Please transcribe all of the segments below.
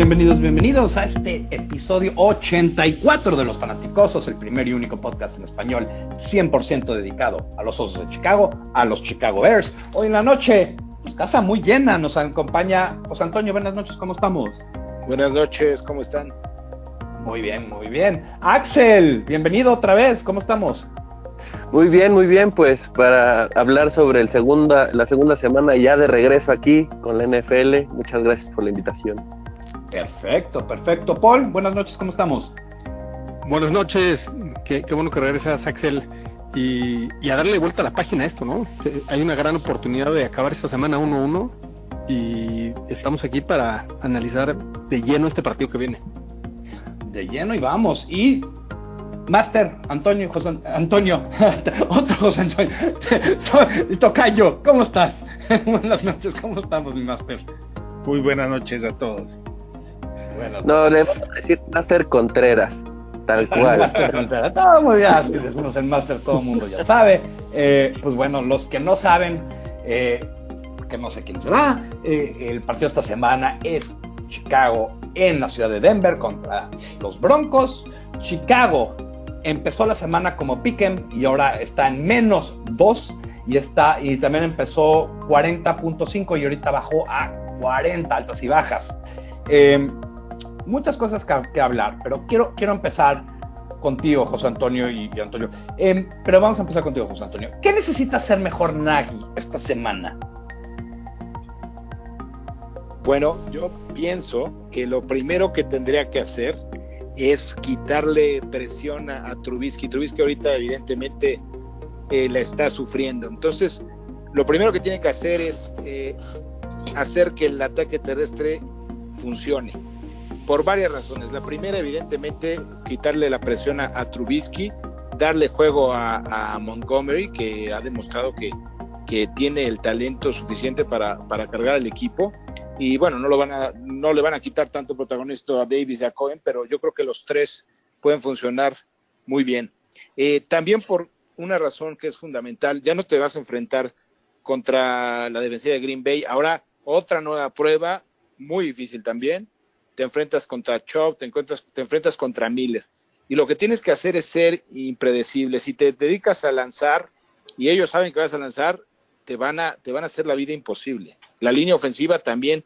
Bienvenidos, bienvenidos, bienvenidos a este episodio 84 de Los Fanaticosos, el primer y único podcast en español 100% dedicado a los Osos de Chicago, a los Chicago Bears. Hoy en la noche, pues, casa muy llena, nos acompaña José Antonio. Buenas noches, ¿cómo estamos? Buenas noches, ¿cómo están? Muy bien, muy bien. Axel, bienvenido otra vez, ¿cómo estamos? Muy bien, muy bien, pues para hablar sobre el segunda, la segunda semana ya de regreso aquí con la NFL. Muchas gracias por la invitación. Perfecto, perfecto. Paul, buenas noches, ¿cómo estamos? Buenas noches, qué, qué bueno que regresas, Axel. Y, y, a darle vuelta a la página a esto, ¿no? Eh, Hay una gran oportunidad de acabar esta semana 1-1 y estamos aquí para analizar de lleno este partido que viene. De lleno y vamos. Y Master, Antonio, José Antonio, otro José Antonio, Tocayo, ¿cómo estás? buenas noches, ¿cómo estamos, mi Master? Muy buenas noches a todos. No, le vamos a decir Master Contreras, tal cual. Master Contreras, todo muy bien, si decimos el Master, todo el mundo ya sabe. Eh, pues bueno, los que no saben, eh, que no sé quién será, eh, el partido esta semana es Chicago en la ciudad de Denver contra los Broncos. Chicago empezó la semana como piquen y ahora está en menos 2 y está y también empezó 40.5 y ahorita bajó a 40 altas y bajas. Eh, muchas cosas que, que, hablar, pero quiero, quiero empezar contigo, José Antonio y, Antonio. Eh, pero vamos a empezar contigo, José Antonio. ¿Qué necesita hacer mejor Nagy esta semana? Bueno, yo pienso que lo primero que tendría que hacer es quitarle presión a, a Trubisky. Trubisky ahorita evidentemente eh, la está sufriendo. Entonces, lo primero que tiene que hacer es eh, hacer que el ataque terrestre funcione. Por varias razones. La primera, evidentemente, quitarle la presión a, Trubisky, darle juego a, Montgomery, que ha demostrado que, que tiene el talento suficiente para, para cargar al equipo y bueno, no, lo van a, no le van a quitar tanto protagonista a Davis y a Cohen, pero yo creo que los tres pueden funcionar muy bien. Eh, también por una razón que es fundamental, ya no te vas a enfrentar contra la defensiva de Green Bay, ahora otra nueva prueba, muy difícil también, te enfrentas contra Chop, te, encuentras, te enfrentas contra Miller, y lo que tienes que hacer es ser impredecible, si te dedicas a lanzar y ellos saben que vas a lanzar, te van a, te van a hacer la vida imposible. La línea ofensiva también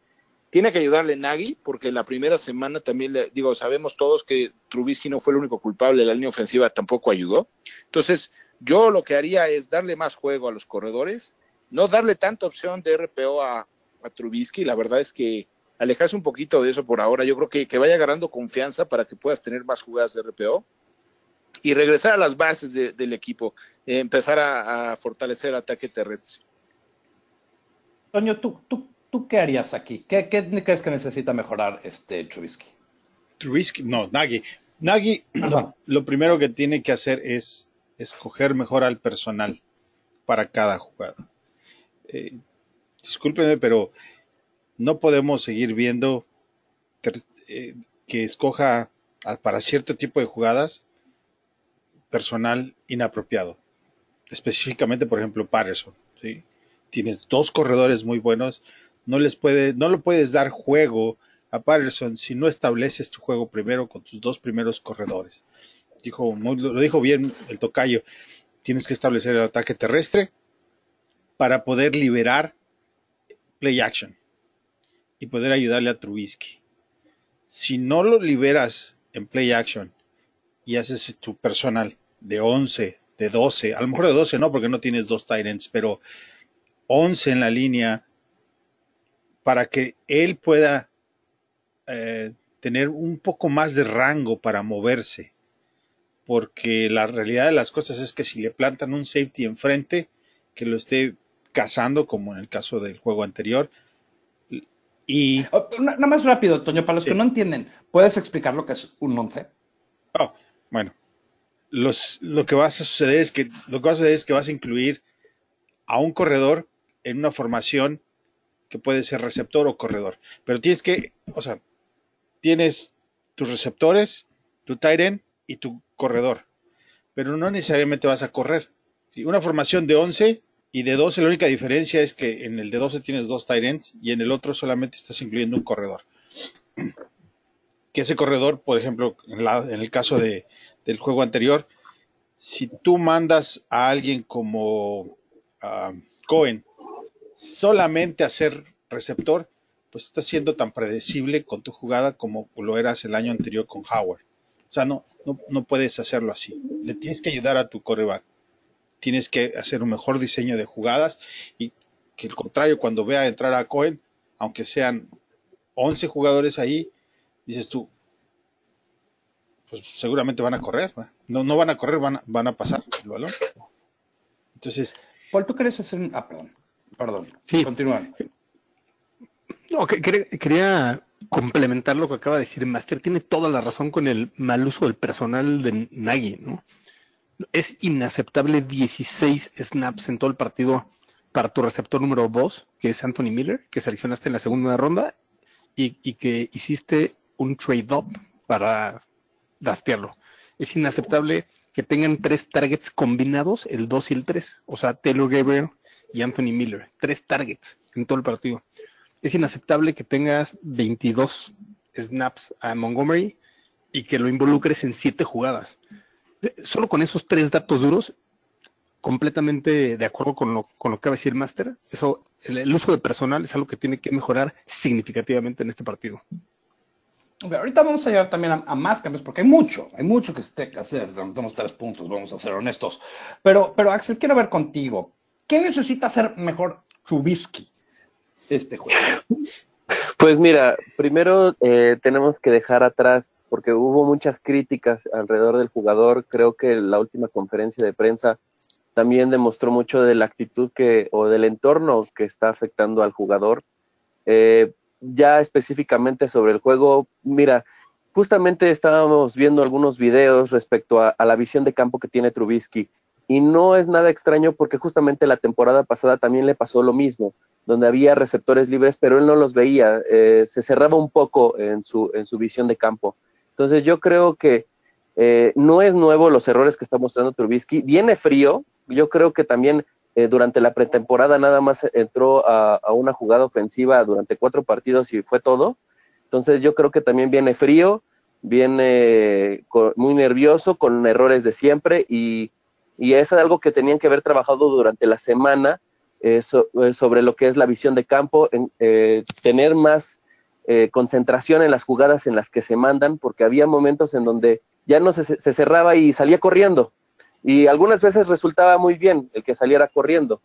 tiene que ayudarle Nagy, porque la primera semana también, le, digo, sabemos todos que Trubisky no fue el único culpable, la línea ofensiva tampoco ayudó. Entonces, yo lo que haría es darle más juego a los corredores, no darle tanta opción de RPO a, a Trubisky, la verdad es que alejarse un poquito de eso por ahora, yo creo que, que vaya agarrando confianza para que puedas tener más jugadas de RPO y regresar a las bases de, del equipo, eh, empezar a, a fortalecer el ataque terrestre. Toño, ¿tú, tú, ¿tú qué harías aquí? ¿Qué, ¿Qué, crees que necesita mejorar este Trubisky? Trubisky, no, Nagy. Nagy, lo, lo, primero que tiene que hacer es escoger mejor al personal para cada jugada. Eh, discúlpeme, pero no podemos seguir viendo eh, que escoja para cierto tipo de jugadas personal inapropiado. Específicamente, por ejemplo, Patterson. ¿sí? tienes dos corredores muy buenos, no les no lo puedes dar juego a Patterson si no estableces tu juego primero con tus dos primeros corredores. Dijo, lo dijo bien el tocayo, tienes que establecer el ataque terrestre para poder liberar play action y poder ayudarle a Trubisky. Si no lo liberas en play action y haces tu personal de 11, de 12, a lo mejor de 12 no, porque no tienes dos Titans, pero 11 en la línea para que él pueda eh, tener un poco más de rango para moverse. Porque la realidad de las cosas es que si le plantan un safety enfrente que lo esté cazando, como en el caso del juego anterior, y... Oh, nada más rápido, Toño, para los sí. que no entienden, ¿puedes explicar lo que es un 11? Oh, bueno, los, lo que va a suceder es que lo que va a suceder es que vas a incluir a un corredor en una formación que puede ser receptor o corredor. Pero tienes que, o sea, tienes tus receptores, tu tight end y tu corredor. Pero no necesariamente vas a correr. Una formación de 11 y de 12, la única diferencia es que en el de 12 tienes dos tight ends y en el otro solamente estás incluyendo un corredor. Que ese corredor, por ejemplo, en, la- en el caso de, del juego anterior, si tú mandas a alguien como ah, Cohen solamente a ser receptor, pues estás siendo tan predecible con tu jugada como lo eras el año anterior con Howard. O sea, no, no, no puedes hacerlo así. Le tienes que ayudar a tu coreback. Tienes que hacer un mejor diseño de jugadas y que al contrario, cuando vea entrar a Cohen, aunque sean 11 jugadores ahí, dices tú, pues seguramente van a correr. No, no van a correr, van a, van a pasar el balón. Entonces, Paul, ¿tú quieres hacer un... Ah, perdón. Perdón. Sí. Continúa. No, que- quería, quería complementar lo que acaba de decir Master. Tiene toda la razón con el mal uso del personal de Nagy, ¿no? Es inaceptable 16 snaps en todo el partido para tu receptor número 2, que es Anthony Miller, que seleccionaste en la segunda ronda y, que hiciste un trade-up para draftearlo. Es inaceptable que tengan tres targets combinados, el 2 y el 3, o sea, Taylor Gabriel y Anthony Miller, tres targets en todo el partido es inaceptable que tengas 22 snaps a Montgomery y que lo involucres en siete jugadas. Solo con esos tres datos duros, completamente de acuerdo con lo, con lo que va a decir Master, eso, el, uso de personal es algo que tiene que mejorar significativamente en este partido. Ahorita vamos a llegar también a, más cambios, porque hay mucho, hay mucho que se que hacer. Tenemos tres puntos, vamos a ser honestos. Pero, pero Axel, quiero ver contigo. ¿Qué necesita hacer mejor Trubisky este juego? Pues mira, primero eh, tenemos que dejar atrás, porque hubo muchas críticas alrededor del jugador. Creo que la última conferencia de prensa también demostró mucho de la actitud que o del entorno que está afectando al jugador. Eh, ya específicamente sobre el juego, mira, justamente estábamos viendo algunos videos respecto a, a la visión de campo que tiene Trubisky. Y no es nada extraño porque justamente la temporada pasada también le pasó lo mismo donde había receptores libres, pero él no los veía, eh, se cerraba un poco en su, en su visión de campo. Entonces yo creo que eh, no es nuevo los errores que está mostrando Trubisky, viene frío, yo creo que también eh, durante la pretemporada nada más entró a, a, una jugada ofensiva durante cuatro partidos y fue todo, entonces yo creo que también viene frío, viene muy nervioso, con errores de siempre y, y es algo que tenían que haber trabajado durante la semana eh, eh, sobre lo que es la visión de campo, eh, tener más concentración en las jugadas en las que se mandan, porque había momentos en donde ya no se, se, cerraba y salía corriendo. Y algunas veces resultaba muy bien el que saliera corriendo,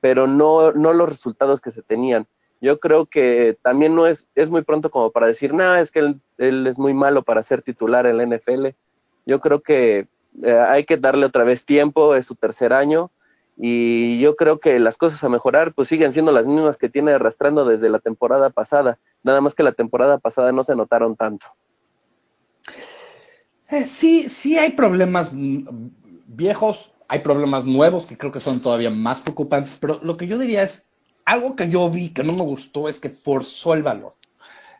pero no, no los resultados que se tenían. Yo creo que también no es, es muy pronto como para decir, no, es que él, él es muy malo para ser titular en la NFL. Yo creo que eh, hay que darle otra vez tiempo, es su tercer año, y yo creo que las cosas a mejorar pues siguen siendo las mismas que tiene arrastrando desde la temporada pasada, nada más que la temporada pasada no se notaron tanto. Eh, sí, sí hay problemas viejos, hay problemas nuevos que creo que son todavía más preocupantes, pero lo que yo diría es, algo que yo vi que no me gustó es que forzó el valor.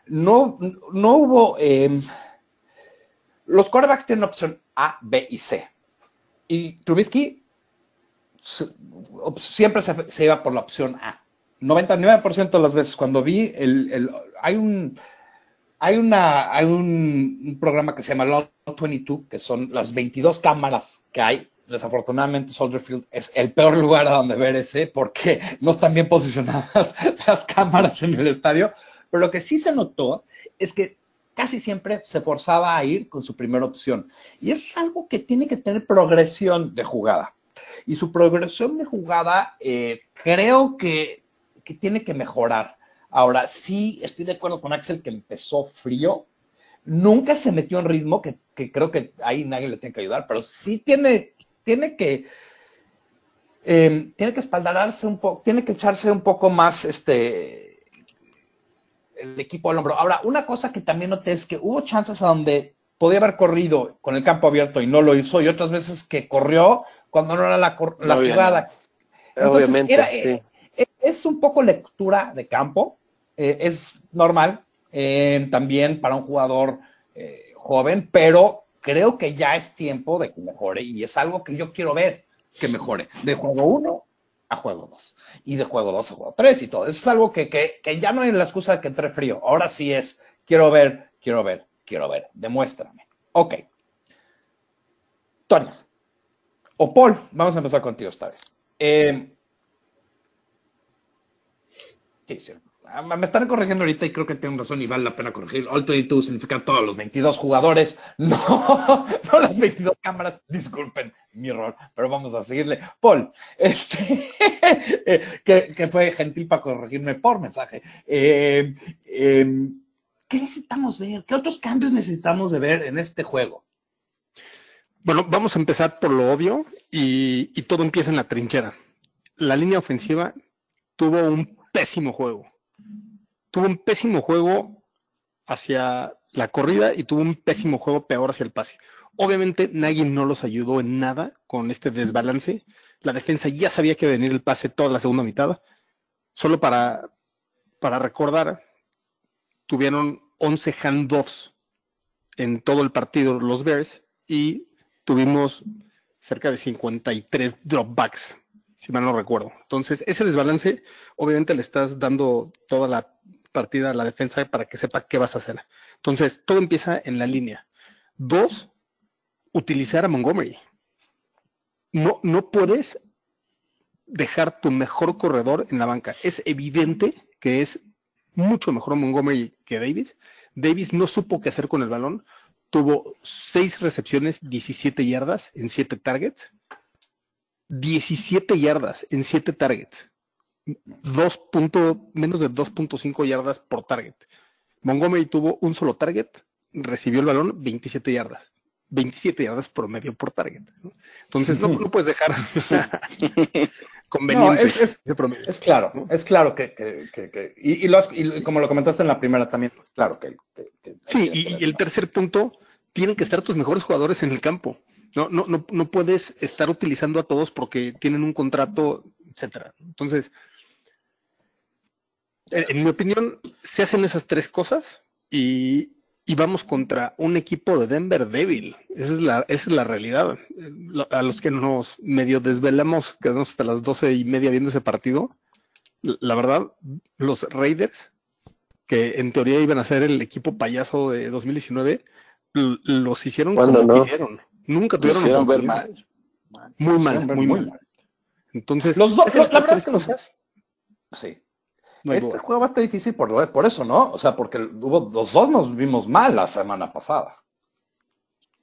No, no hubo... Eh, los quarterbacks tienen opción A, B y C. Y Trubisky siempre se, se, iba por la opción A. 99% de las veces cuando vi el, el hay un hay una hay un, un, programa que se llama Lot 22 que son las 22 cámaras que hay. Desafortunadamente Soldier Field es el peor lugar a donde ver ese porque no están bien posicionadas las cámaras en el estadio, pero lo que sí se notó es que casi siempre se forzaba a ir con su primera opción. Y es algo que tiene que tener progresión de jugada y su progresión de jugada eh, creo que, que, tiene que mejorar. Ahora, sí estoy de acuerdo con Axel que empezó frío, nunca se metió en ritmo, que, que creo que ahí nadie le tiene que ayudar, pero sí tiene, tiene que... Eh, tiene que espaldarse un poco, tiene que echarse un poco más este el equipo al hombro. Ahora, una cosa que también noté es que hubo chances a donde podía haber corrido con el campo abierto y no lo hizo, y otras veces que corrió cuando no era la, la jugada. Entonces, Obviamente, era, sí. eh, eh, es un poco lectura de campo, eh, es normal eh, también para un jugador eh, joven, pero creo que ya es tiempo de que mejore y es algo que yo quiero ver que mejore de juego 1 a juego 2 y de juego 2 a juego 3 y todo. Eso es algo que, que, que ya no hay la excusa de que entre frío. Ahora sí es, quiero ver, quiero ver, quiero ver, demuéstrame. Ok. Tony. O Paul, vamos a empezar contigo esta vez. Eh, ¿qué? Ah, Me están corrigiendo ahorita y creo que tienen razón y vale la pena corregir. All 22 significa todos los 22 jugadores, no, no las 22 cámaras. Disculpen mi error, pero vamos a seguirle. Paul, este, eh, que, fue gentil para corregirme por mensaje. Eh, eh, ¿Qué necesitamos ver? ¿Qué otros cambios necesitamos de ver en este juego? Bueno, vamos a empezar por lo obvio y todo empieza en la trinchera. La línea ofensiva tuvo un pésimo juego. Tuvo un pésimo juego hacia la corrida y tuvo un pésimo juego peor hacia el pase. Obviamente Nagy no los ayudó en nada con este desbalance. La defensa ya sabía que iba a venir el pase toda la segunda mitad. Solo para, para recordar, tuvieron 11 handoffs en todo el partido los Bears y tuvimos cerca de 53 dropbacks, si mal no recuerdo. Entonces, ese desbalance, obviamente le estás dando toda la partida a la defensa para que sepa qué vas a hacer. Entonces, todo empieza en la línea. Dos, utilizar a Montgomery. No, no puedes dejar tu mejor corredor en la banca. Es evidente que es mucho mejor Montgomery que Davis. Davis no supo qué hacer con el balón. Tuvo seis recepciones, 17 yardas en 7 targets. 17 yardas en 7 targets. 2 punto, menos de 2.5 yardas por target. Montgomery tuvo un solo target, recibió el balón 27 yardas. 27 yardas promedio por target. ¿no? Entonces no, no puedes dejar conveniente No, es- es- ese promedio. Es claro, es claro que, que- que- que- y, y lo has- y como lo comentaste en la primera también, claro que, Sí, y, y el tercer punto, tienen que estar tus mejores jugadores en el campo. No, no, no, no puedes estar utilizando a todos porque tienen un contrato, etcétera. Entonces, en, en mi opinión, se hacen esas tres cosas y, y vamos contra un equipo de Denver débil. Esa es la, esa es la realidad. Eh, A los que nos medio desvelamos, quedamos hasta las doce y media viendo ese partido. La verdad, los Raiders que en teoría iban a ser el equipo payaso de 2019, l- los hicieron ¿Cuándo como no? quisieron. Nunca tuvieron hicieron ver mal. Muy mal, muy muy mal. mal. Entonces, Los dos- la verdad es que los- cosas, Sí. No este duda. juego va a estar difícil por, por eso, ¿no? O sea, porque hubo, los dos nos vimos mal la semana pasada.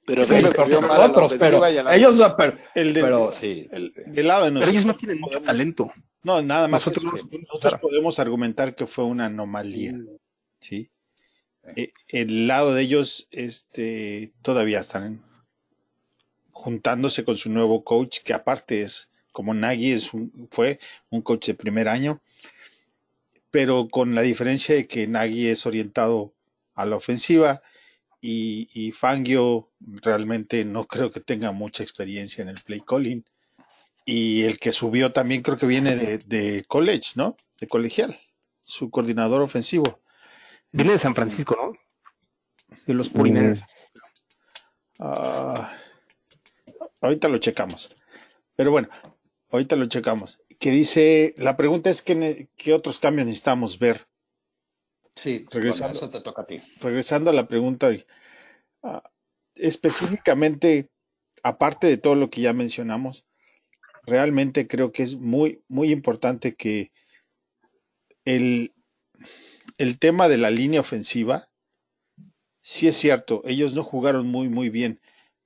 Pero Sí, la nosotros, pero ellos, pero, El del, pero sí. el- del lado de Pero nosotros. ellos no tienen mucho talento. No, nada más. Nosotros eso, podemos nosotros dar. podemos argumentar que fue una anomalía. ¿sí? Sí. Eh, el lado de ellos este, todavía están en- juntándose con su nuevo coach, que aparte es, como Nagy es un- fue un coach de primer año, pero con la diferencia de que Nagy es orientado a la ofensiva y, y Fangio realmente no creo que tenga mucha experiencia en el play calling. Y el que subió también creo que viene de, de college, ¿no? De colegial, su coordinador ofensivo. Viene de San Francisco, ¿no? De los 49ers. Ah, ahorita lo checamos. Pero bueno, ahorita lo checamos. Que dice, la pregunta es qué, qué otros cambios necesitamos ver. Sí, Regresando. eso te toca a ti. Regresando a la pregunta, ah, específicamente, aparte de todo lo que ya mencionamos, realmente creo que es muy, muy importante que el, el tema de la línea ofensiva, sí es cierto, ellos no jugaron muy, muy bien,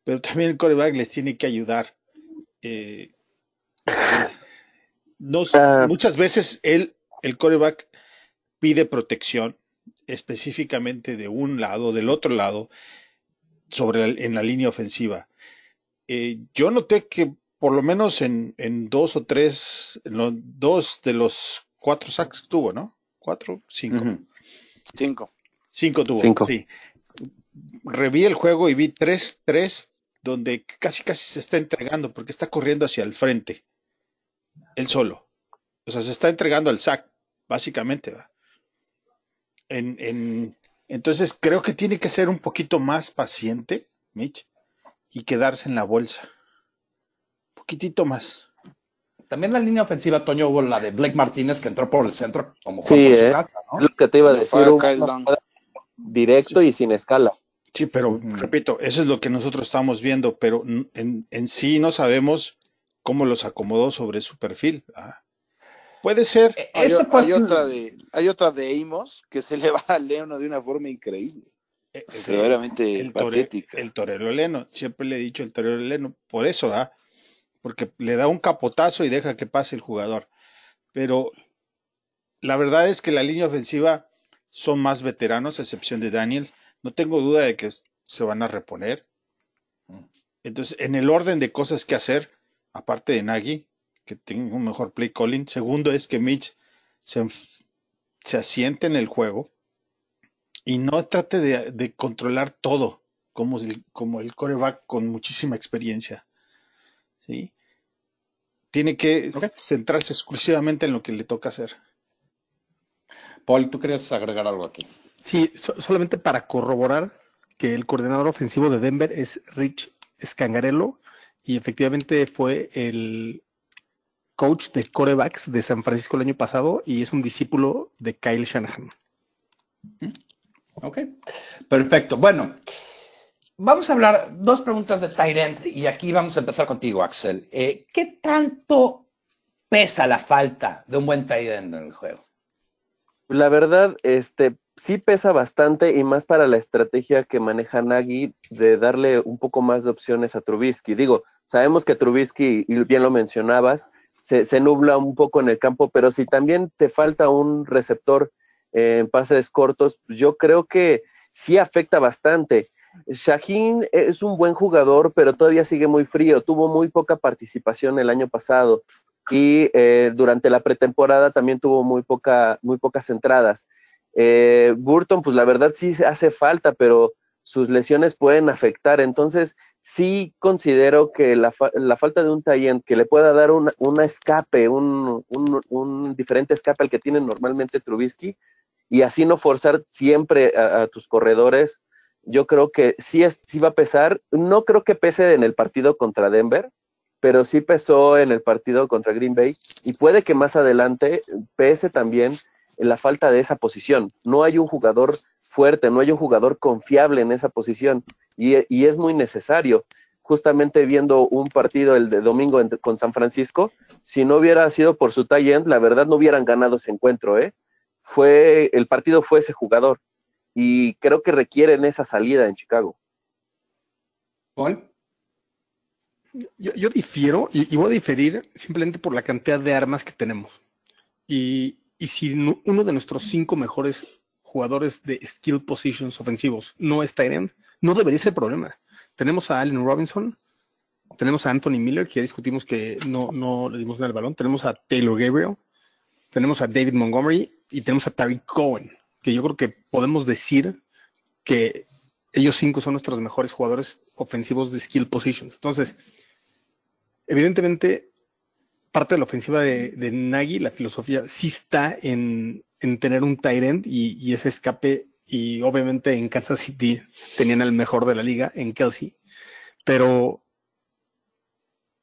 pero también el coreback les tiene que ayudar. Eh, no- Ah. muchas veces él, el coreback pide protección específicamente de un lado, del otro lado, sobre la- en la línea ofensiva. Eh, yo noté que por lo menos en, en dos o tres, en los dos de los cuatro sacks que tuvo, ¿no? Cuatro, cinco. Ujú. Cinco. Cinco tuvo, Cinco. sí. Reví el juego y vi tres, tres, donde casi casi se está entregando porque está corriendo hacia el frente. Él solo. O sea, se está entregando al sack, básicamente. ¿va? En, en, entonces creo que tiene que ser un poquito más paciente, Mitch, y quedarse en la bolsa. Un poquitito más. También la línea ofensiva, Toño, hubo la de Blake Martínez que entró por el centro como Sí, por su eh. casa, ¿no? Es lo que te iba a decir, fue directo y sin escala. Sí, pero repito, eso es lo que nosotros estamos viendo, pero en, en sí no sabemos cómo los acomodó sobre su perfil. ¿ah? Puede ser, Eh, Hay, otra de, hay otra de Amos que se le va a Leono de una forma increíble. eh, Verdaderamente el, patética. el torero Leno, siempre le he dicho el torero Leno, por eso, ¿ah? porque le da un capotazo y deja que pase el jugador. Pero la verdad es que la línea ofensiva son más veteranos, a excepción de Daniels. No tengo duda de que se van a reponer. Entonces, en el orden de cosas que hacer, aparte de Nagy, que tenga un mejor play calling, segundo es que Mitch se, se asiente en el juego y no trate de, de controlar todo como el, como el coreback con muchísima experiencia. ¿sí? Tiene que centrarse exclusivamente en lo que le toca hacer. Paul, ¿tú querías agregar algo aquí? Sí, so- solamente para corroborar que el coordinador ofensivo de Denver es Rich Scangarello y efectivamente fue el coach de corebacks de San Francisco el año pasado y es un discípulo de Kyle Shanahan. Ok, perfecto. Bueno, vamos a hablar dos preguntas de Tyrant y aquí vamos a empezar contigo, Axel. Eh, ¿Qué tanto pesa la falta de un buen Tyrant en el juego? La verdad, este sí pesa bastante y más para la estrategia que maneja Nagy de darle un poco más de opciones a Trubisky. Digo, sabemos que Trubisky, y bien lo mencionabas, se, nubla un poco en el campo, pero si también te falta un receptor en pases cortos, yo creo que sí afecta bastante. Shaheen es un buen jugador, pero todavía sigue muy frío. Tuvo muy poca participación el año pasado y eh, durante la pretemporada también tuvo muy, poca, muy pocas entradas. Eh, Burton, pues la verdad sí hace falta, pero sus lesiones pueden afectar. Entonces, sí considero que la, fa la falta de un talent que le pueda dar una, una escape, un, un, un, diferente escape al que tiene normalmente Trubisky, y así no forzar siempre a, tus corredores, yo creo que sí, sí va a pesar. No creo que pese en el partido contra Denver, pero sí pesó en el partido contra Green Bay y puede que más adelante pese también la falta de esa posición. No hay un jugador fuerte, no hay un jugador confiable en esa posición y, y es muy necesario. Justamente viendo un partido el de domingo con San Francisco, si no hubiera sido por su tie end, la verdad no hubieran ganado ese encuentro, ¿eh? Fue, el partido fue ese jugador y creo que requieren esa salida en Chicago. Paul. Yo, yo difiero y, y, voy a diferir simplemente por la cantidad de armas que tenemos. Y, y si no, uno de nuestros cinco mejores jugadores de skill positions ofensivos no es Tyrant, no debería ser problema. Tenemos a Allen Robinson, tenemos a Anthony Miller, que ya discutimos que no, no le dimos nada al balón, tenemos a Taylor Gabriel, tenemos a David Montgomery y tenemos a Tariq Cohen, que yo creo que podemos decir que ellos cinco son nuestros mejores jugadores ofensivos de skill positions. Entonces, evidentemente, parte de la ofensiva de, de Nagy, la filosofía sí está en, en tener un tight end y, y, ese escape. Y obviamente en Kansas City tenían el mejor de la liga en Kelsey, pero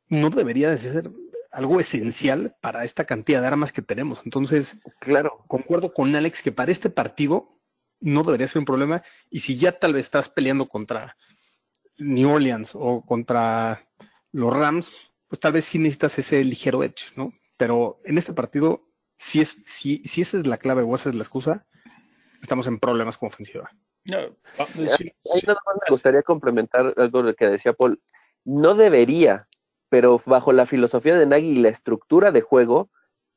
no debería de ser algo esencial para esta cantidad de armas que tenemos. Entonces, claro, concuerdo con Alex que para este partido no debería ser un problema. Y si ya tal vez estás peleando contra New Orleans o contra los Rams, pues tal vez sí necesitas ese ligero edge, ¿no? Pero en este partido, si, es, si, si esa es la clave o esa es la excusa, estamos en problemas como ofensiva. No, sí, Ahí nada más me gustaría complementar algo de que decía Paul. No debería, pero bajo la filosofía de Nagy y la estructura de juego,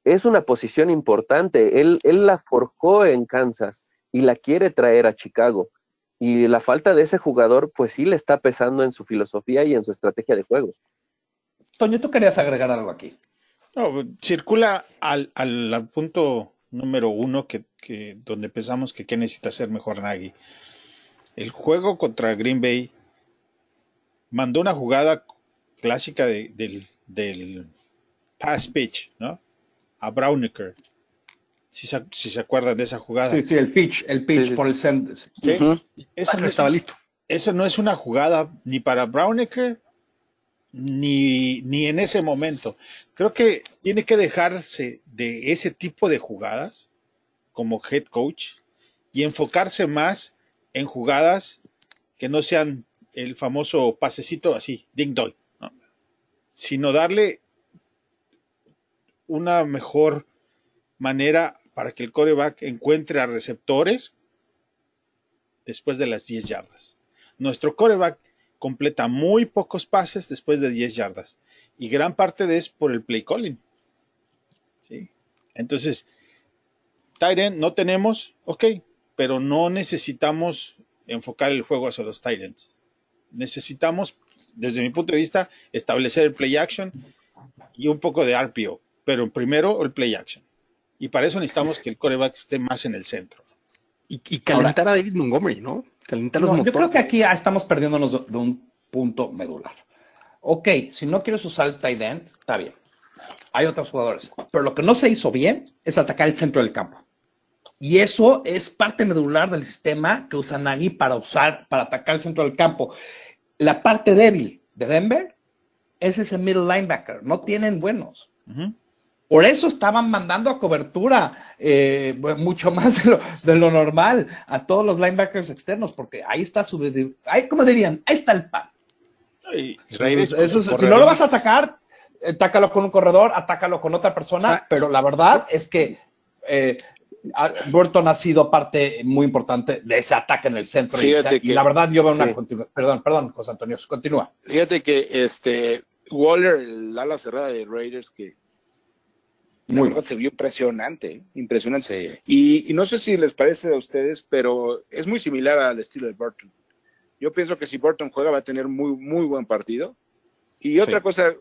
es una posición importante. Él, él la forjó en Kansas y la quiere traer a Chicago. Y la falta de ese jugador, pues sí le está pesando en su filosofía y en su estrategia de juego. Toño, tú querías agregar algo aquí. No, circula al, al, al punto número uno que, que, donde pensamos que qué necesita hacer mejor Nagy. El juego contra Green Bay mandó una jugada clásica de, del, del pass pitch, ¿no? A Browniker. Si se, si se acuerdan de esa jugada. Sí, sí, el pitch, el pitch Sí, por el centro. Sí. Esa no, es, estaba listo. esa no es una jugada ni para Browniker ni, ni en ese momento. Creo que tiene que dejarse de ese tipo de jugadas como head coach y enfocarse más en jugadas que no sean el famoso pasecito así, ding dong, ¿no? sino darle una mejor manera para que el coreback encuentre a receptores después de las 10 yardas. Nuestro coreback completa muy pocos pases después de 10 yardas y gran parte de es por el play calling. ¿sí? Entonces, end no tenemos, ok, pero no necesitamos enfocar el juego hacia los ends. Necesitamos, desde mi punto de vista, establecer el play action y un poco de RPO, pero primero el play action. Y para eso necesitamos que el coreback esté más en el centro. Y, y calentar a David Montgomery, ¿no? Calentar los No, yo creo que aquí ya estamos perdiéndonos de, un punto medular. Ok, si no quieres usar el tight end, está bien. Hay otros jugadores. Pero lo que no se hizo bien es atacar el centro del campo. Y eso es parte medular del sistema que usa Nagy para usar, para atacar el centro del campo. La parte débil de Denver es ese middle linebacker. No tienen buenos. Ujú. Por eso estaban mandando a cobertura eh, mucho más de lo, de lo normal a todos los linebackers externos, porque ahí está su. Ahí, como dirían, ahí está el pan. Y Eso- eso- si no lo vas a atacar, atácalo con un corredor, atácalo con otra persona, Ah. pero la verdad es que eh, a- Burton ha sido parte muy importante de ese ataque en el centro. y, la verdad, yo veo una sí. Perdón, perdón, José Antonio, continúa. Fíjate que este Waller, el ala cerrada de Raiders, que la Muy se vio impresionante, impresionante. Sí. Y, y no sé si les parece a ustedes, pero es muy similar al estilo de Burton. Yo pienso que si Burton juega va a tener muy, muy buen partido. Y otra cosa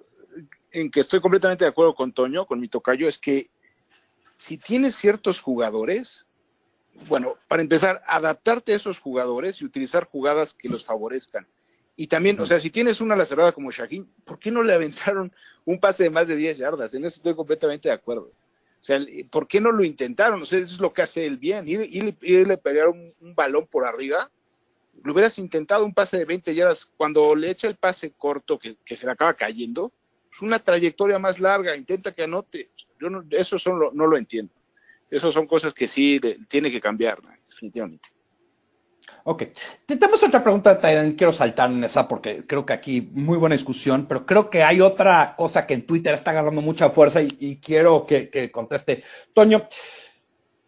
en que estoy completamente de acuerdo con Toño, con mi tocayo, es que si tienes ciertos jugadores, bueno, para empezar, adaptarte a esos jugadores y utilizar jugadas que los favorezcan. Y también, o sea, si tienes una la cerrada como Shaquin, ¿por qué no le aventaron un pase de más de 10 yardas? En eso estoy completamente de acuerdo. O sea, ¿por qué no lo intentaron? O sea, eso es lo que hace él bien. Ir, ir- irle a pelear un, un balón por arriba, lo hubieras intentado un pase de 20 yardas. Cuando le echa el pase corto que, que se le acaba cayendo, es una trayectoria más larga, intenta que anote. Yo no, eso son lo- no lo entiendo. Esas son cosas que sí tiene que cambiar, ¿no? definitivamente. Ok. Te- Tenemos otra pregunta, Taiden. Quiero saltar en esa porque creo que aquí muy buena discusión, pero creo que hay otra cosa que en Twitter está agarrando mucha fuerza y, y quiero que, que conteste. Toño,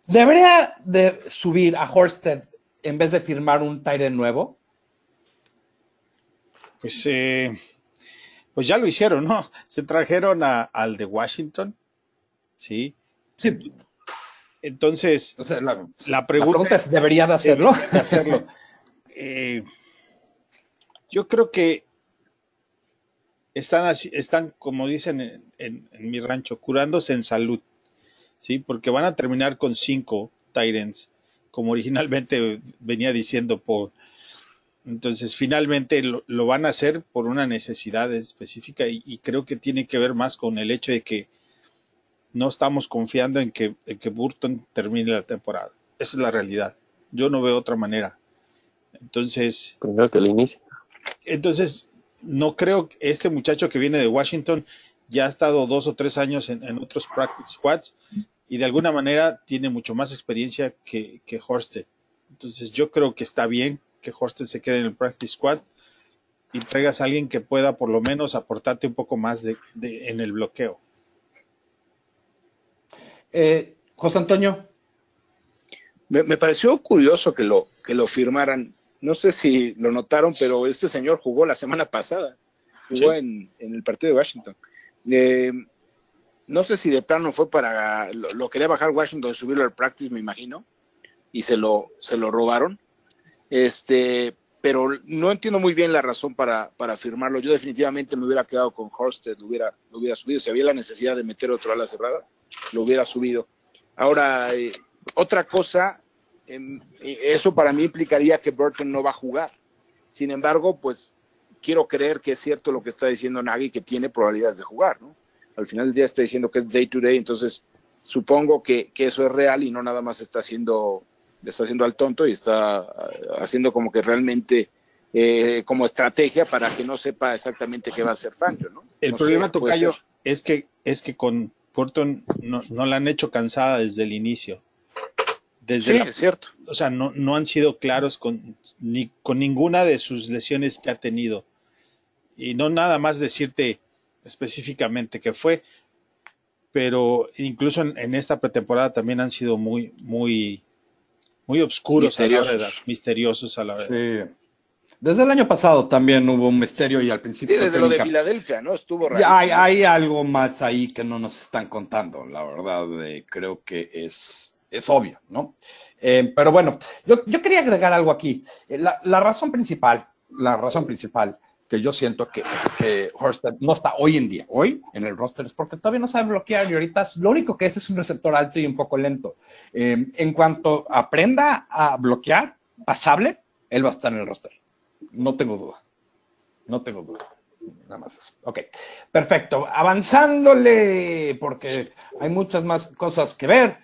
¿debería de subir a Horsted en vez de firmar un Tyren nuevo? Pues, eh, pues ya lo hicieron, ¿no? Se trajeron a- al de Washington, ¿sí? Sí. Entonces, O sea, la, la la pregunta, es, ¿debería de hacerlo? de hacerlo. Eh, yo creo que están, así, están como dicen en, en- en mi rancho, curándose en salud, ¿sí? Porque van a terminar con cinco Tyrants, como originalmente venía diciendo Paul. Entonces, finalmente lo, lo van a hacer por una necesidad específica y, y creo que tiene que ver más con el hecho de que no estamos confiando en que, en que Burton termine la temporada. Esa es la realidad. Yo no veo otra manera. Entonces, Primero que el inicio. entonces no creo que este muchacho que viene de Washington ya ha estado dos o tres años en, en otros practice squads y de alguna manera tiene mucho más experiencia que, que Horsted. Entonces yo creo que está bien que Horsted se quede en el practice squad y traigas a alguien que pueda por lo menos aportarte un poco más de, de- en el bloqueo. Eh, José Antonio, Me, me pareció curioso que lo, que lo firmaran. No sé si lo notaron, pero este señor jugó la semana pasada. Jugó Sí. en, en el partido de Washington. Eh, no sé si de plano fue para. Lo, lo quería bajar Washington y subirlo al practice, me imagino. Y se lo, se lo robaron. Este, pero no entiendo muy bien la razón para, para firmarlo. Yo definitivamente me hubiera quedado con Horsted, lo hubiera, lo hubiera subido. Si había la necesidad de meter otro ala cerrada, lo hubiera subido. Ahora, eh, otra cosa, eh, eso para mí implicaría que Burton no va a jugar. Sin embargo, pues quiero creer que es cierto lo que está diciendo Nagy, que tiene probabilidades de jugar, ¿no? al final del día está diciendo que es day to day, entonces supongo que, que eso es real y no nada más está haciendo, está haciendo al tonto y está ah, haciendo como que realmente eh, como estrategia para que no sepa exactamente qué va a hacer Fangio, ¿no? El No problema, sé, Tocayo, es que, es que con Burton no, no la han hecho cansada desde el inicio. Desde Sí, la- es cierto. o sea, no, no han sido claros con, ni, con ninguna de sus lesiones que ha tenido. Y no nada más decirte específicamente qué fue, pero incluso en, en esta pretemporada también han sido muy, muy, muy oscuros a la de Misteriosos. misteriosos a la de Sí. Desde el año pasado también hubo un misterio y al Sí, principio. desde lo de Filadelfia, ¿no? Estuvo Ya hay, algo más ahí que no nos están contando, la verdad, eh, creo que es, es obvio, ¿no? Eh, pero bueno, yo, yo quería agregar algo aquí. Eh, La, la razón principal, la razón principal que yo siento que, que Horsted no está hoy en día, hoy en el roster, es porque todavía no sabe bloquear y ahorita lo único que es es un receptor alto y un poco lento. Eh, en cuanto aprenda a bloquear pasable, él va a estar en el roster. No tengo duda. No tengo duda. Nada más eso. Ok, perfecto. Avanzándole, porque hay muchas más cosas que ver.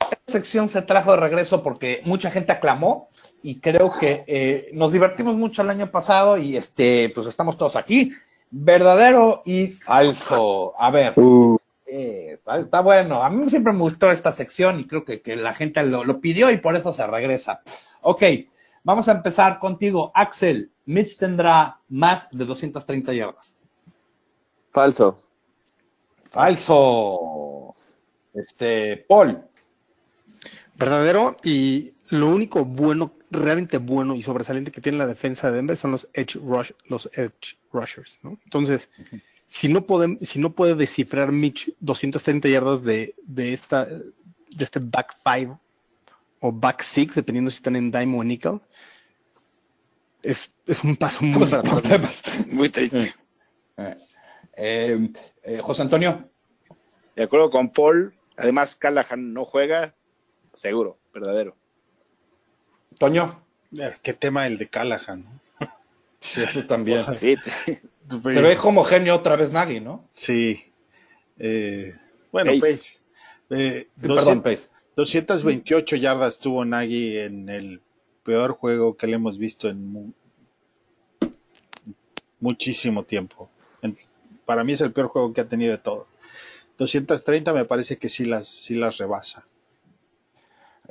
Esta sección se trajo de regreso porque mucha gente aclamó y creo que eh, nos divertimos mucho el año pasado y este, pues estamos todos aquí. Verdadero y falso. A ver, Uh, eh, está, está bueno. A mí siempre me gustó esta sección y creo que, que la gente lo, lo pidió y por eso se regresa. Ok, vamos a empezar contigo. Axel, Mitch tendrá más de 230 yardas. falso. Falso. Este, Paul, Verdadero y lo único bueno, realmente bueno y sobresaliente que tiene la defensa de Denver son los edge rush, los edge rushers, ¿no? Entonces, si no puede, si no puede descifrar Mitch 230 yardas de, de esta de este back five o back six, dependiendo si están en dime o nickel, es, es un paso muy para atrás. Muy triste. Eh, eh, eh, José Antonio, De acuerdo con Paul, además Callahan no juega, seguro, verdadero. Toño. ¿Qué tema el de Callahan? eso también. Sí, Se ve homogéneo otra vez Nagy, ¿no? Sí. Eh, bueno, Pace. eh, Perdón, 200 Pace. 228 yardas tuvo Nagy en el peor juego que le hemos visto en mu- muchísimo tiempo. Para mí es el peor juego que ha tenido de todo. 230 me parece que sí las, sí las rebasa.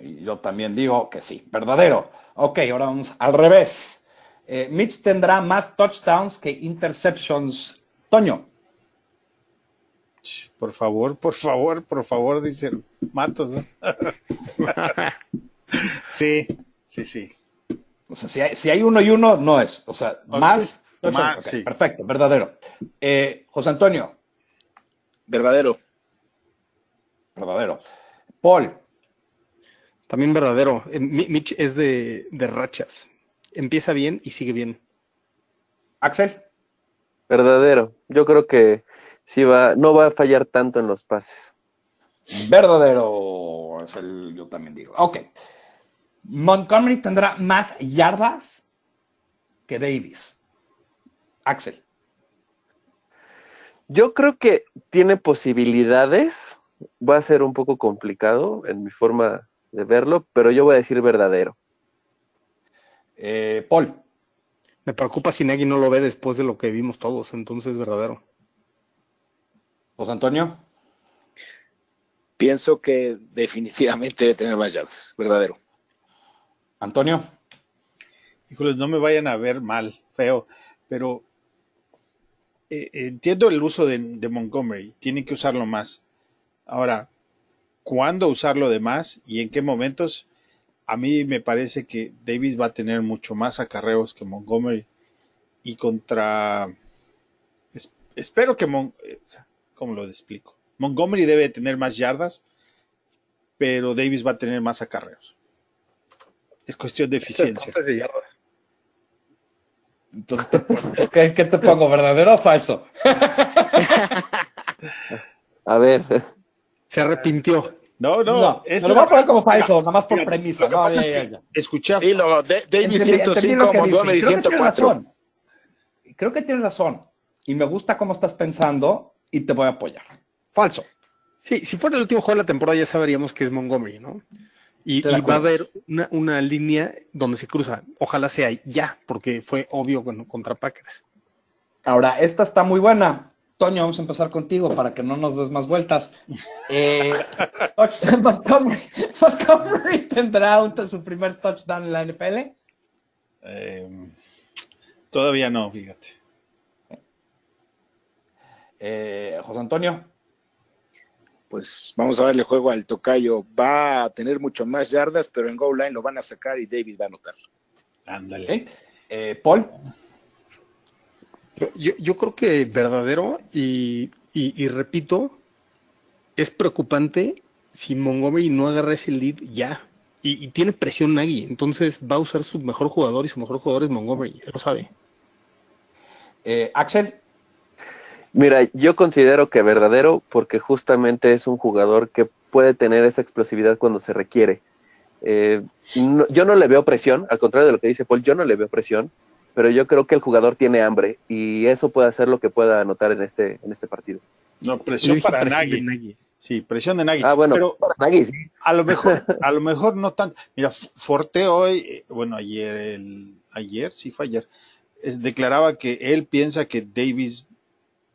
Yo también digo que sí, verdadero. Ok, ahora vamos al revés. Eh, Mitch tendrá más touchdowns que interceptions. Toño, Por favor, por favor, por favor, dice Matos. ¿no? sí, sí, sí. o sea, si hay, si hay uno y uno, no es. O sea, más. más, sí. Perfecto, verdadero. Eh, José Antonio, verdadero. verdadero. Paul, También verdadero. Eh, Mi- Mitch es de, de rachas. Empieza bien y sigue bien. Axel, Verdadero. Yo creo que sí va, no va a fallar tanto en los pases. verdadero. Es el, yo también digo. Ok. Montgomery tendrá más yardas que Davis. Axel. Yo creo que tiene posibilidades. Va a ser un poco complicado en mi forma de verlo, pero yo voy a decir verdadero. Eh, Paul. Me preocupa si Nagy no lo ve después de lo que vimos todos, entonces verdadero. José Antonio. Pienso que definitivamente debe tener más yardas, verdadero. Antonio. Híjoles, no me vayan a ver mal, feo, pero eh, entiendo el uso de, de Montgomery, tienen que usarlo más. Ahora, ¿cuándo usarlo de más y en qué momentos? A mí me parece que Davis va a tener mucho más acarreos que Montgomery y contra... es- espero que... Mon- eh, ¿Cómo lo explico? Montgomery debe tener más yardas, pero Davis va a tener más acarreos. Es cuestión de eficiencia. Entonces, te ¿qué, qué te pongo? ¿Verdadero o falso? A ver, Se arrepintió. No, no, No, lo voy a poner como falso, nada más por Mira, premisa. No, ya, es que ya. escuché Y luego, de- Davis Entendí- entendí 105, lo que dice. Montgomery Creo que tiene 104. razón. Creo que tiene razón. Y me gusta cómo estás pensando y te voy a apoyar. Falso. Sí, si fuera el último juego de la temporada ya sabríamos que es Montgomery, ¿no? Y, va a haber una, una línea donde se cruza. Ojalá sea ya, porque fue obvio con- contra Packers. Ahora, esta está muy buena. Toño, vamos a empezar contigo para que no nos des más vueltas. Eh, touchdown Montgomery. Montgomery tendrá un- su primer touchdown en la NFL. Eh, todavía no, fíjate. Eh, José Antonio. Pues vamos a darle juego al tocayo. Va a tener mucho más yardas, pero en goal line lo van a sacar y Davis va a anotar. Ándale. Eh, Paul. Yo, yo- yo creo que verdadero y, y- y repito, es preocupante si Montgomery no agarra ese lead ya. Y, y tiene presión Nagy, entonces va a usar su mejor jugador y su mejor jugador es Montgomery, él lo sabe. Eh, Axel. Mira, yo considero que verdadero porque justamente es un jugador que puede tener esa explosividad cuando se requiere. Eh, no- yo no le veo presión, al contrario de lo que dice Paul, yo no le veo presión, pero yo creo que el jugador tiene hambre y eso puede hacer lo que pueda anotar en este, en este partido. No, presión dije para presión Nagy. Nagy. Sí, presión de Nagy. Ah, bueno, Pero para Nagy, sí. a lo mejor, a lo mejor no tanto. Mira, Forte hoy, eh, bueno, ayer, el, ayer, sí fue ayer, es- declaraba que él piensa que Davis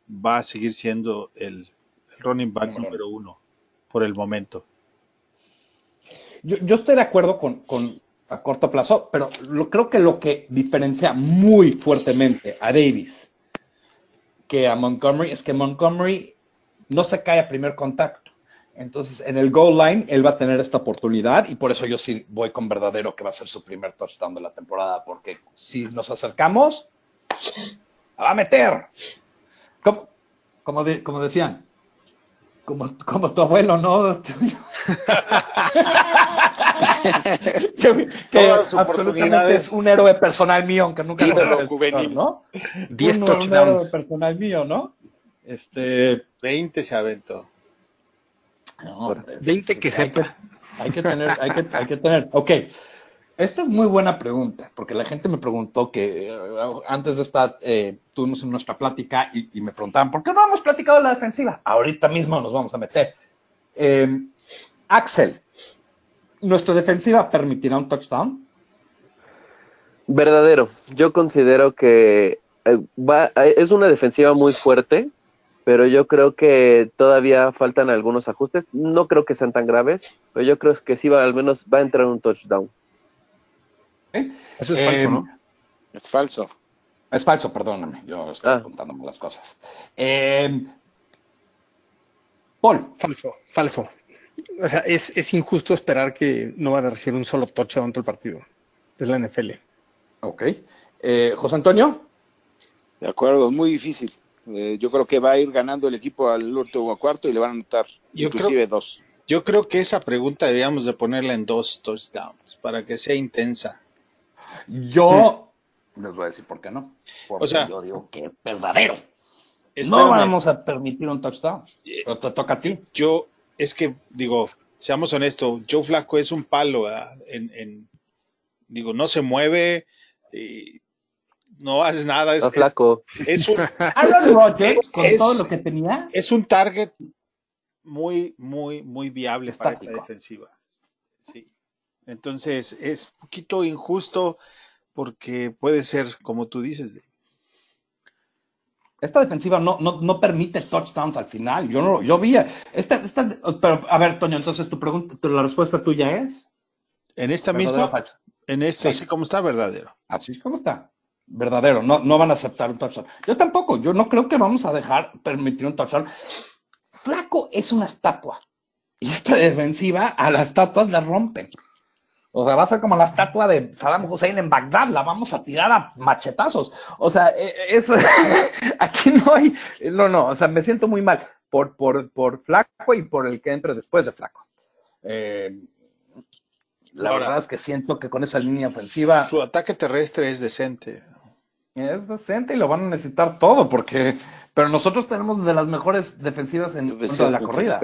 va a seguir siendo el, el running back Número número uno por el momento. Yo, yo estoy de acuerdo con, con a corto plazo, pero lo, creo que lo que diferencia muy fuertemente a Davis que a Montgomery es que Montgomery no se cae a primer contacto. Entonces, en el goal line, él va a tener esta oportunidad y por eso yo sí voy con verdadero que va a ser su primer touchdown de la temporada, porque si nos acercamos, la va a meter. Como, como, de- como decían, como, como tu abuelo, ¿no? que que absolutamente es un héroe personal mío, aunque nunca lo fue, juvenil. ¿no? 10 un, un héroe touchdowns. personal mío, ¿no? Este. 20 se aventó. no, hombre, 20 sí, que hay sepa. Hay que tener, hay que, hay que tener. Ok. Esta es muy buena pregunta, porque la gente me preguntó que eh, antes de esta, eh, tuvimos nuestra plática y, me preguntaban, ¿por qué no hemos platicado la defensiva? Ahorita mismo nos vamos a meter. Eh, Axel, ¿nuestra defensiva permitirá un touchdown? Verdadero. Yo considero que eh, va, eh, es una defensiva muy fuerte, pero yo creo que todavía faltan algunos ajustes. No creo que sean tan graves, pero yo creo que sí va, al menos va a entrar un touchdown. Eso es Eh, falso, ¿no? Es falso. Es falso, perdóname, yo estoy Ah. apuntándome las cosas. Eh, Paul, Falso, falso. O sea, es, es injusto esperar que no van a recibir un solo touchdown todo el partido. Es la NFL. ok. Eh, José Antonio, De acuerdo, muy difícil. Eh, yo creo que va a ir ganando el equipo al último a cuarto y le van a anotar Yo inclusive dos. Yo creo que esa pregunta deberíamos de ponerla en dos touchdowns para que sea intensa. Yo les voy a decir por qué no. Porque O sea- yo digo que es verdadero. No vamos a permitir un touchdown. Pero te toca a ti. yo es que digo, seamos honestos, Joe Flaco es un palo en, en- digo, no se mueve, y no hace nada, es, Está flaco. es- es un, Aaron Rodgers, con Es- todo lo que tenía, es un target muy, muy, muy viable para esta defensiva. Sí. Entonces, es un poquito injusto porque puede ser, como tú dices, esta defensiva no, no, no permite touchdowns al final. Yo no, yo vi. Esta, esta, pero, a ver, Toño, entonces tu pregunta, la respuesta tuya es. en esta ¿verdadero o misma, en esta, Sí. así como está verdadero. Así como está. Verdadero, no, no van a aceptar un touchdown. Yo tampoco, yo no creo que vamos a dejar permitir un touchdown. Flaco es una estatua. Y esta defensiva a las estatuas la rompen. O sea, va a ser como la estatua de Saddam Hussein en Bagdad, la vamos a tirar a machetazos. O sea, eh, es, aquí no hay, no, no, o sea, me siento muy mal por, por, por Flaco y por el que entre después de Flaco. Eh, la Ahora- verdad es que siento que con esa línea ofensiva Su ataque terrestre es decente. es decente y lo van a necesitar todo, porque. Pero nosotros tenemos de las mejores defensivas en contra de la corrida.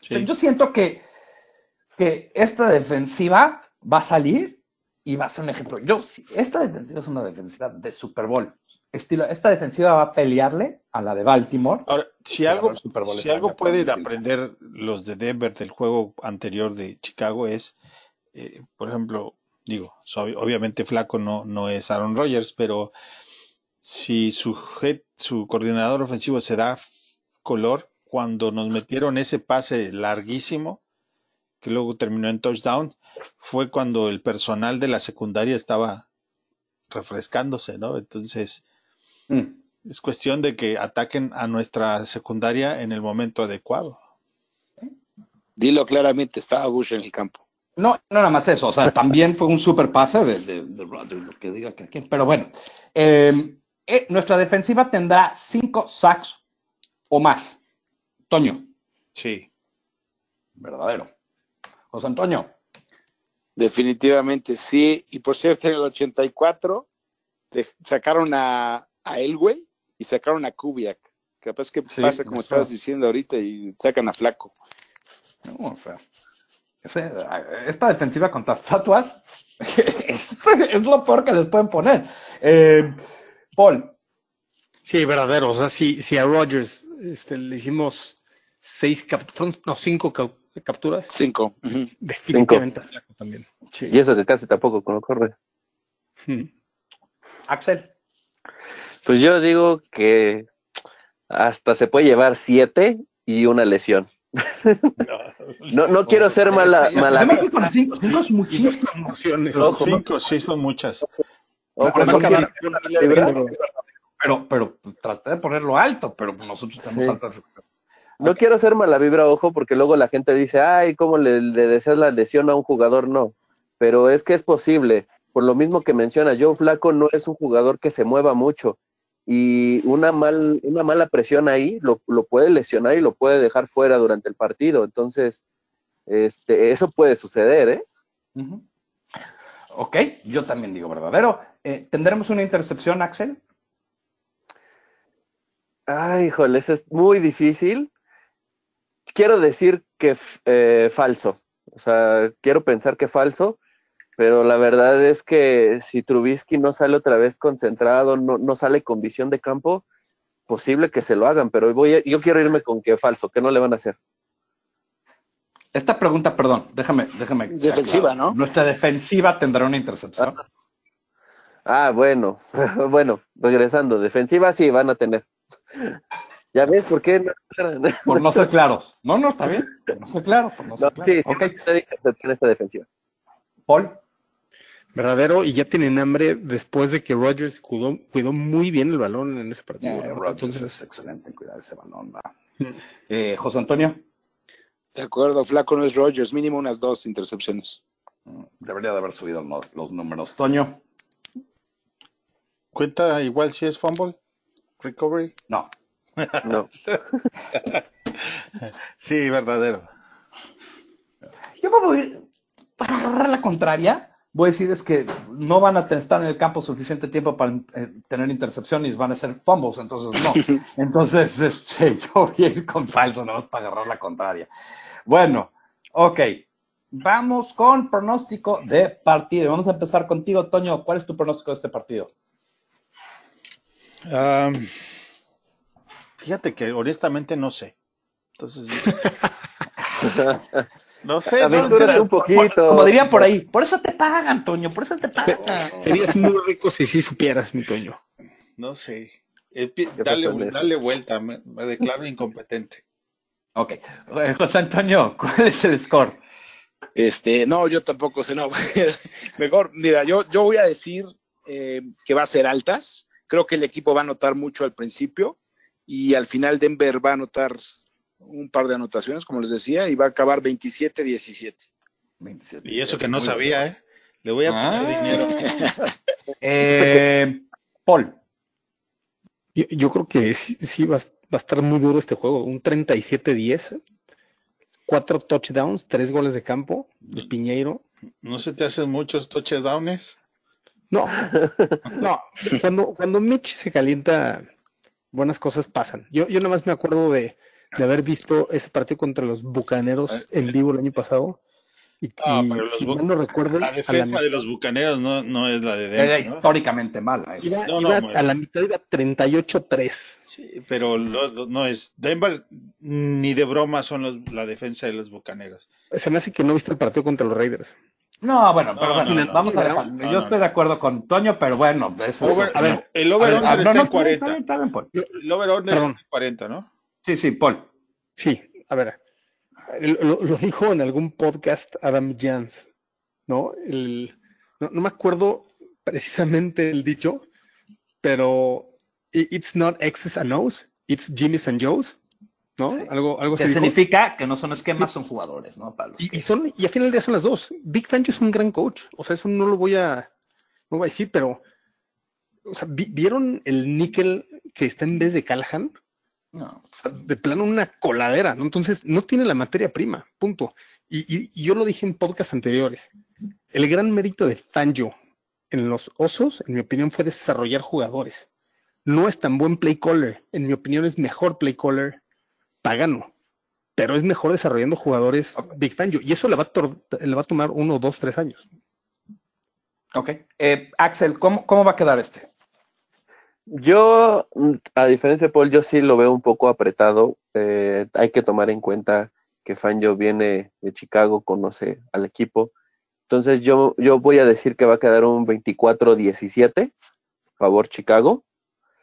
Sí. Yo siento que, que esta defensiva va a salir y va a ser un ejemplo. Yo, si esta defensiva es una defensiva de Super Bowl. Estilo, esta defensiva va a pelearle a la de Baltimore. Ahora, si algo, Super Bowl si algo pueden aprender los de Denver del juego anterior de Chicago es, eh, por ejemplo, digo, obviamente Flaco no, no es Aaron Rodgers, pero si su, head- su coordinador ofensivo se da color, cuando nos metieron ese pase larguísimo, que luego terminó en touchdown, fue cuando el personal de la secundaria estaba refrescándose, ¿no? Entonces, Mm. es cuestión de que ataquen a nuestra secundaria en el momento adecuado. Dilo claramente, estaba Bush en el campo. No, no nada más eso, o sea, también fue un super pase de, de, de Rodgers, lo que diga que quien. Pero bueno, eh, eh, nuestra defensiva tendrá cinco sacks o más. Toño, Sí. verdadero. José Antonio, Definitivamente sí. Y por cierto, en el 84 de- sacaron a, a Elway y sacaron a Kubiak. Capaz que Sí, pasa como estabas diciendo ahorita y sacan a Flaco. no, o sea, ese- esta defensiva contra estatuas es, es lo peor que les pueden poner. Eh, Paul, Sí, verdadero. O sea, si, si a Rodgers este, le hicimos seis capturas, no, cinco cap- capturas, Cinco. Ujú. definitivamente a Flaco también. Y eso que casi tampoco no corre. Mm. Axel. Pues yo digo que hasta se puede llevar siete y una lesión. No, no quiero ser mala, mala. fui con cinco, cinco es muchísimo. Emociones. Son cinco, sí, son muchas. Ojo, no quiero- Pero, pero pues, traté de ponerlo alto, pero nosotros tenemos Sí. altas. No quiero ser mala vibra, ojo, porque luego la gente dice, ay, ¿cómo le, le deseas la lesión a un jugador? No, pero es que es posible. Por lo mismo que menciona, Joe Flaco no es un jugador que se mueva mucho y una, mal, una mala presión ahí lo, lo puede lesionar y lo puede dejar fuera durante el partido. Entonces, este, eso puede suceder, ¿eh? Ok, yo también digo verdadero. Eh, ¿Tendremos una intercepción, Axel? Ay, híjole, eso es muy difícil. Quiero decir que eh, falso. O sea, quiero pensar que falso, pero la verdad es que si Trubisky no sale otra vez concentrado, no, no sale con visión de campo, posible que se lo hagan, pero voy a- yo quiero irme con que falso, que no le van a hacer. Esta pregunta, perdón, déjame, déjame. Defensiva. ¿no? Nuestra defensiva tendrá una intercepción. Ah, bueno, bueno, regresando, defensiva sí van a tener. ¿Ya ves por qué? no? Por no ser claros. No, no, está bien. Por no ser claro, por no No, ser claro. sí, sí, Ok, te dije que esta defensiva. Paul. Verdadero, y ya tienen hambre después de que Rodgers cuidó, cuidó muy bien el balón en ese partido. ¿no? Rodgers Entonces, es excelente en cuidar ese balón. va. Eh, José Antonio. De acuerdo, Flaco no es Rogers, mínimo unas dos intercepciones. Mm, Debería de haber subido los números. Toño. ¿Cuenta igual si es fumble? ¿Recovery? No. No. Sí, verdadero. Yo me voy, para agarrar la contraria, voy a decir es que no van a estar en el campo suficiente tiempo para eh, tener intercepciones, van a ser fumbles, entonces no. Entonces, este, yo voy a ir con falso, no para agarrar la contraria. Bueno, ok. Vamos con pronóstico de partido. Vamos a empezar contigo, Toño. ¿Cuál es tu pronóstico de este partido? Fíjate que honestamente no sé. Entonces, no sé. no, en Aventúrate serio. un poquito. Como dirían por ahí, por eso te pagan, Toño, por eso te pagan. serías muy rico si sí supieras, mi Toño. No sé. Eh, pi- ¿Qué dale, dale vuelta, me, me declaro incompetente. Ok. Eh, José Antonio, ¿cuál es el score? Este, no, yo tampoco sé, no. Mejor, mira, yo, yo voy a decir eh, que va a ser altas. Creo que el equipo va a anotar mucho al principio y al final Denver va a anotar un par de anotaciones, como les decía, y va a acabar 27-17. 27. Y eso que no Muy sabía, ¿eh? Le voy a poner Ah. dinero. Eh, Paul. Yo, yo creo que sí, sí va, va a estar muy duro este juego. Un 37-10, cuatro touchdowns, tres goles de campo de Piñeiro. ¿No se te hacen muchos touchdowns? No, no. Cuando, cuando Mitch se calienta, buenas cosas pasan. Yo, yo nada más me acuerdo de, de haber visto ese partido contra los Bucaneros en vivo el año pasado. Y, Ah, y pero los si no recuerdo, La a la, defensa de los bucaneros no, no es la de Era Denver. ¿no? históricamente mala. esa. iba- No, iba no, a la mitad iba 38-3. Sí, pero lo- lo- no es. Denver ni de broma son los- la defensa de los bucaneros. Se me hace que no viste el partido contra los Raiders. No, bueno, pero No, bueno, no, no. vamos a No, dejar. no, Yo no. estoy de acuerdo con Toño, pero bueno, eso es. A ver, el A over ver, under ah, está no, no, en 40. está bien, está bien, Paul. El over under Perdón. está en 40, ¿no? Sí, sí, Paul. Sí, a ver, lo, lo dijo en algún podcast Adam Jans, ¿no? El- no, no me acuerdo precisamente el dicho, pero it's not X's and O's, it's Jimmy's and Joe's, ¿no? Sí. Algo, algo Que dijo. significa que no son esquemas, son jugadores, ¿no? Para Y, que- y son, y al final del día son las dos. Big Fangio es un gran coach. O sea, eso no lo voy a, no voy a decir, pero, o sea, vi- ¿vieron el níquel que está en vez de Callahan? No. O sea, de plano una coladera, ¿no? Entonces, no tiene la materia prima, punto. Y, y- y yo lo dije en podcasts anteriores. El gran mérito de Fangio en los osos, en mi opinión, fue desarrollar jugadores. No es tan buen play caller. En mi opinión, es mejor play caller pagano. Pero es mejor desarrollando jugadores. Big Fangio. Y eso le va a, le va a tomar uno, dos, tres años. Ok. Eh, Axel, ¿cómo, ¿cómo va a quedar este? Yo, a diferencia de Paul, yo sí lo veo un poco apretado. Eh, hay que tomar en cuenta que Fangio viene de Chicago, conoce al equipo. Entonces yo, yo voy a decir que va a quedar un 24-17, favor Chicago.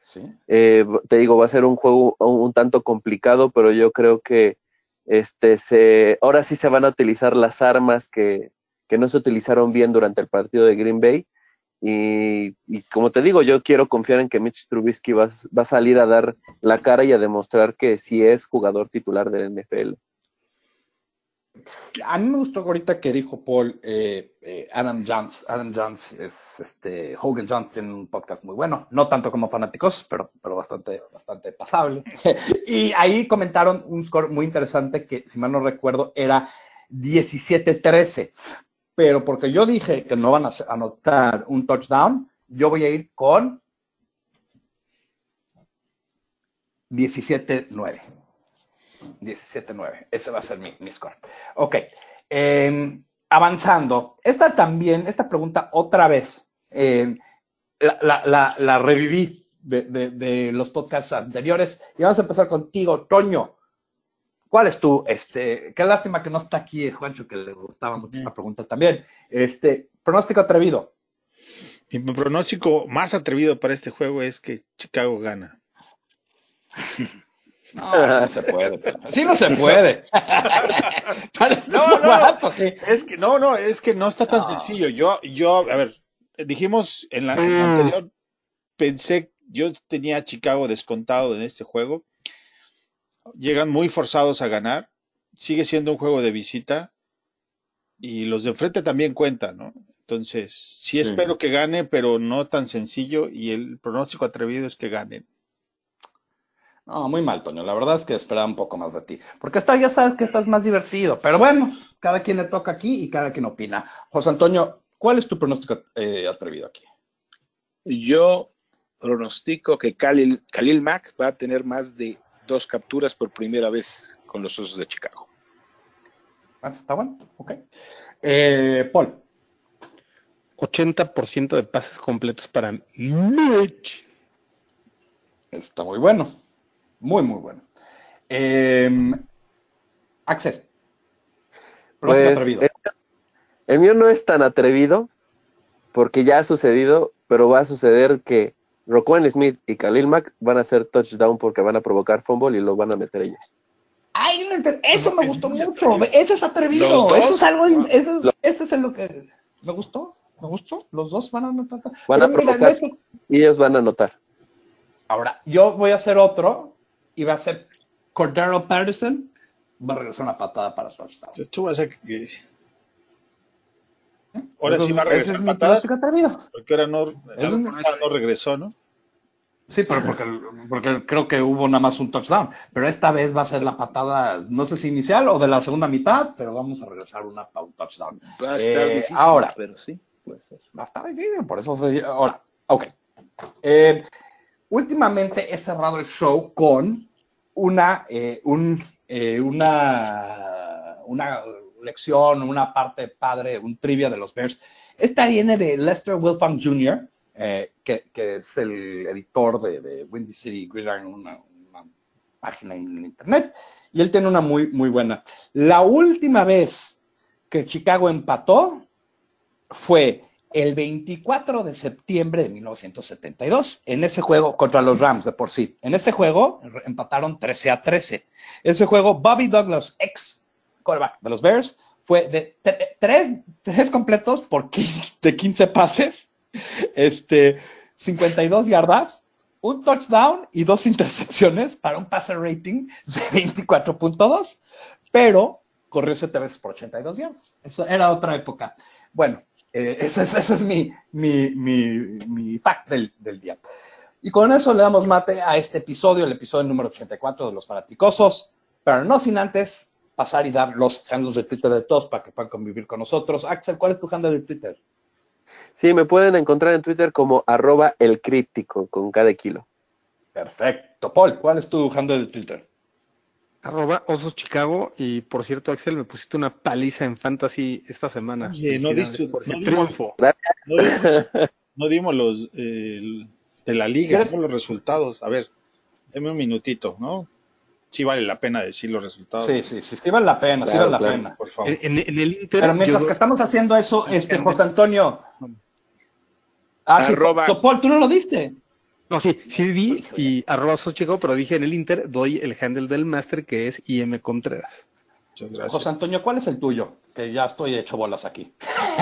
Sí. Eh, te digo, va a ser un juego un, tanto complicado, pero yo creo que este se, ahora sí se van a utilizar las armas que, que no se utilizaron bien durante el partido de Green Bay. Y, y como te digo, yo quiero confiar en que Mitch Trubisky va, va a salir a dar la cara y a demostrar que sí es jugador titular del NFL. A mí me gustó ahorita que dijo Paul, eh, eh, Adam Jones. Adam Jones es, este, Hogan Jones tiene un podcast muy bueno, no tanto como fanáticos, pero, pero bastante, bastante pasable. y ahí comentaron un score muy interesante que, si mal no recuerdo, era 17-13. Pero porque yo dije que no van a anotar un touchdown, yo voy a ir con 17-9. 17-9. Ese va a ser mi, mi score. Ok. Eh, avanzando. Esta también, esta pregunta otra vez, eh, la, la, la, la, reviví de, de, de, los podcasts anteriores. Y vamos a empezar contigo, Toño. ¿Cuál es tu, este, qué lástima que no está aquí Juancho, que le gustaba mucho esta pregunta también. Este, pronóstico atrevido. Mi pronóstico más atrevido para este juego es que Chicago gana. No, así no se puede. Así no se puede. no, no, guapo, es que no, no, es que no está tan no. sencillo. Yo, yo, a ver, dijimos en la, en la Mm. anterior, pensé, yo tenía a Chicago descontado en este juego. Llegan muy forzados a ganar. Sigue siendo un juego de visita. Y los de enfrente también cuentan, ¿no? Entonces, sí, sí espero que gane, pero no tan sencillo. Y el pronóstico atrevido es que ganen. No, muy mal, Toño. La verdad es que esperaba un poco más de ti. Porque está, ya sabes que estás más divertido. Pero bueno, cada quien le toca aquí y cada quien opina. José Antonio, ¿cuál es tu pronóstico eh, atrevido aquí? Yo pronostico que Khalil, Khalil Mack va a tener más de dos capturas por primera vez con los Osos de Chicago. Ah, Está bueno, ok. Eh, Paul. 80% de pases completos para Mitch. Está muy bueno. Muy, muy bueno. Eh, Axel. Pues, atrevido. El, el, mío no es tan atrevido porque ya ha sucedido, pero va a suceder que Roquan Smith y Khalil Mack van a hacer touchdown porque van a provocar fumble y lo van a meter ellos. Ay, eso me gustó mucho. Ese es atrevido. Eso es algo. Ese es, ese es lo que me gustó. Me gustó. Los dos van a anotar. Van a provocar y ellos van a anotar. Ahora, yo voy a hacer otro y va a ser Cordero Patterson. Va a regresar una patada para touchdown. Tú vas a. Ahora eso, sí va a regresar es patadas. Porque ahora no, la no regresó, ¿no? Sí, pero porque, porque creo que hubo nada más un touchdown. Pero esta vez va a ser la patada, no sé si inicial o de la segunda mitad, pero vamos a regresar una un touchdown. Va a estar Eh, difícil, ahora. pero sí, puede ser. Va a estar difícil, por eso se... Ahora, ok. Eh, últimamente he cerrado el show con una, eh, eh, una, una, lección, una parte padre, un trivia de los Bears. Esta viene de Lester Wilfong Jr., eh, que, es el editor de, de Windy City Gridiron, una, una, página en internet, y él tiene una muy, muy buena. La última vez que Chicago empató fue el 24 de septiembre de 1972, en ese juego contra los Rams de por sí. En ese juego empataron 13 a 13. Ese juego, Bobby Douglas, ex quarterback de los Bears, fue de tres, tres completos por 15, de 15 pases, este, 52 yardas, un touchdown y dos intercepciones para un passer rating de 24.2, pero corrió 7 veces por 82 yardas. Eso era otra época. Bueno, eh, ese, es, ese, es, mi, mi, mi, mi fact del, del, día. Y con eso le damos mate a este episodio, el episodio número 84 de Los Fanaticosos, pero no sin antes pasar y dar los handles de Twitter de todos para que puedan convivir con nosotros. Axel, ¿cuál es tu handle de Twitter? Sí, me pueden encontrar en Twitter como arroba el críptico con cada kilo. Perfecto. Paul, ¿cuál es tu handle de Twitter? Arroba Osos Chicago. Y por cierto, Axel, me pusiste una paliza en Fantasy esta semana. Oye, no diste por no triunfo. no dimos- no dimos los eh, de la liga, no los resultados. A ver, deme un minutito, ¿no? Sí vale la pena decir los resultados. Sí, sí, sí, sí vale la pena, sí Claro, vale la claro. pena. Por favor. En, el Inter. Pero mientras yo- que estamos haciendo eso, este José Antonio. Ah, sí, Arroba- Paul, tú no lo diste. No, sí, sí di y arroba Osos Chicago, pero dije en el Inter, doy el handle del máster que es IM Contreras. Muchas gracias. José Antonio, ¿cuál es el tuyo? Que ya estoy hecho bolas aquí.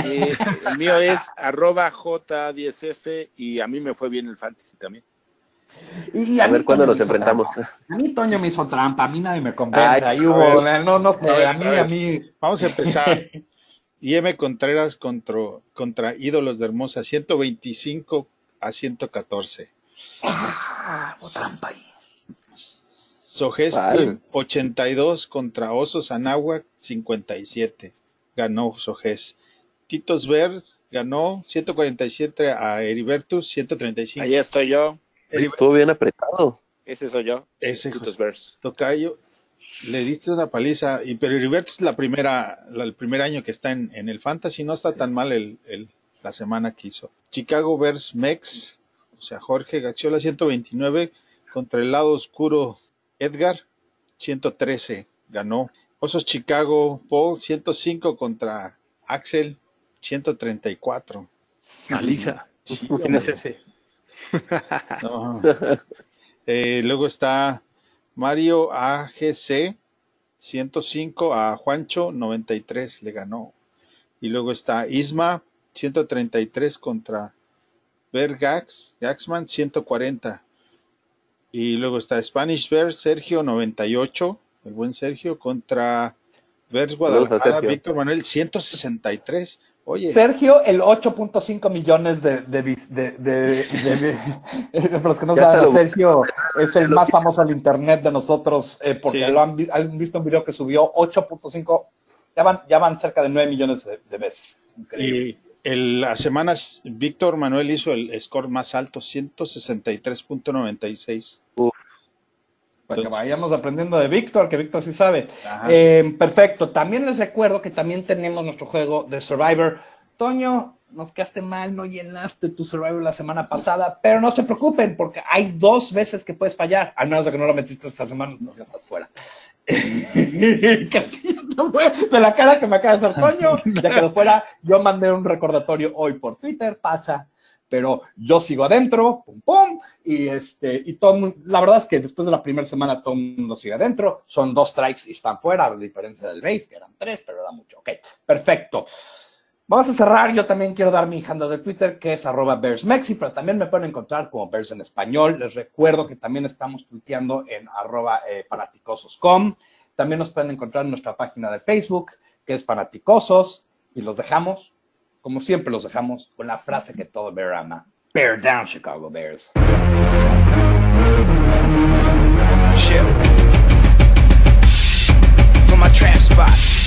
Eh, el mío es arroba J10F y a mí me fue bien el fantasy también. Y A ver cuándo nos enfrentamos. trampa. A mí Toño me hizo trampa, a mí nadie me convence. Ay, Ahí hubo, ver. no, no sé, A ver, a mí, a a mí. Vamos a empezar. IM Contreras contra, contra Ídolos de Hermosa, 125 a 114. Ah, hubo trampa ahí. Sogesti, ¿Cuál? 82 contra Osos Anáhuac, 57. Ganó Soges. Titos Vers ganó 147 a Heribertus, 135. Allá estoy yo, Estuvo bien apretado. ese soy yo. Ese Titus Bears. Tocayo, le diste una paliza, y, pero Heribertus es la primera, la- el primer año que está en, en el Fantasy, no está tan mal el, el- la semana que hizo. Chicago Bears Mex, o sea, Jorge Gaxiola 129 contra el lado oscuro Edgar 113, ganó. Osos Chicago Paul 105 contra Axel 134. Paliza. Sí, ¿Quién es ese? No. Eh, luego está Mario AGC 105 a Juancho 93 le ganó. Y luego está Isma 133 contra Bergax, Gaxman 140. Y luego está Spanish Bear Sergio 98, el buen Sergio contra a Guadalajara. Víctor Manuel 163. Oye, Sergio, el 8.5 millones de, de, de, de- de- de- para los que no saben, lo- Sergio es el más famoso al internet de nosotros, eh, porque Sí. lo han, vi- han visto un video que subió 8.5, ya van, ya van cerca de 9 millones de, de veces. Increíble. Y el, las semanas, Víctor Manuel hizo el score más alto, 163.96. Para que vayamos aprendiendo de Víctor, que Víctor sí sabe. Eh, perfecto. También les recuerdo que también tenemos nuestro juego de Survivor. Toño, nos quedaste mal, no llenaste tu Survivor la semana pasada, pero no se preocupen porque hay dos veces que puedes fallar, al menos de que no lo metiste esta semana, entonces ya estás fuera. de la cara que me acaba de hacer Toño, ya quedó fuera. Yo mandé un recordatorio hoy por Twitter, pasa, pero yo sigo adentro, pum pum, y este, y mundo- la verdad es que después de la primera semana todo el mundo sigue adentro, son dos strikes y están fuera, a diferencia del base, que eran tres, pero era mucho. Ok, perfecto. Vamos a cerrar. Yo también quiero dar mi handle de Twitter, que es arroba BearsMexi, pero también me pueden encontrar como Bears en español. Les recuerdo que también estamos tuiteando en arroba eh, fanaticosos.com. También nos pueden encontrar en nuestra página de Facebook, que es Fanaticosos. Y los dejamos, como siempre los dejamos, con la frase que todo Bear ama. Bear down, Chicago Bears. Chill. For my trap spot.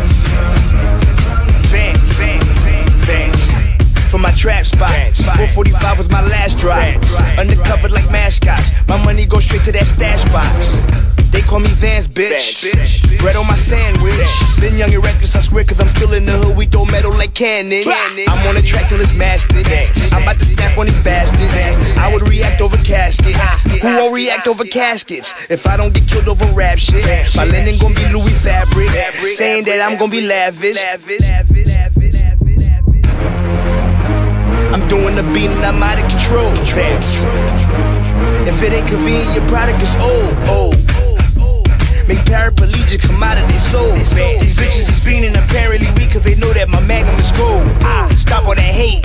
trap spot. 445 was my last drop. Undercover like mascots. My money go straight to that stash box. They call me Vance, bitch. Bread on my sandwich. Been young and reckless, I swear, cause I'm still in the hood. We throw metal like cannon. I'm on the track till it's mastered. I'm about to snap on these bastards. I would react over caskets. Who won't react over caskets? If I don't get killed over rap shit, my linen gon' be Louis fabric. Saying that I'm gon' be lavish. I'm doing the beat and I'm out of control. If it ain't convenient, your product is old. old. Make paraplegic their soul. These bitches is fiending apparently weak cause they know that my magnum is cold. Stop all that hate.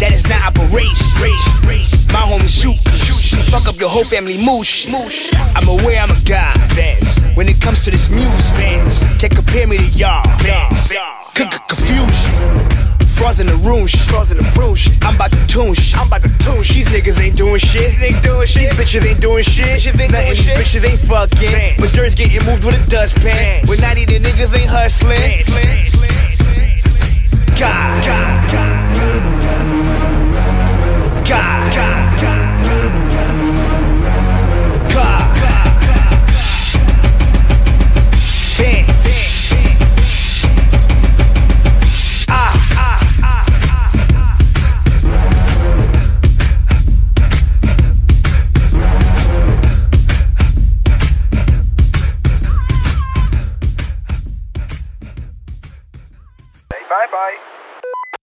That is not operation. My homies shoot. Fuck up your whole family moosh. I'm aware I'm a god. When it comes to this music, can't compare me to y'all. Confusion. Frauds in the room, shit. Frauds in the room, shit. I'm about to tune shit. I'm about to tune shit. These niggas ain't doing shit. These ain't doing shit. These bitches ain't doing shit. Bitches ain't Nothing. doing shit. Bitches ain't fucking. But yours getting moved with a dustpan. When 90 the niggas ain't hustling. God. God. God. God.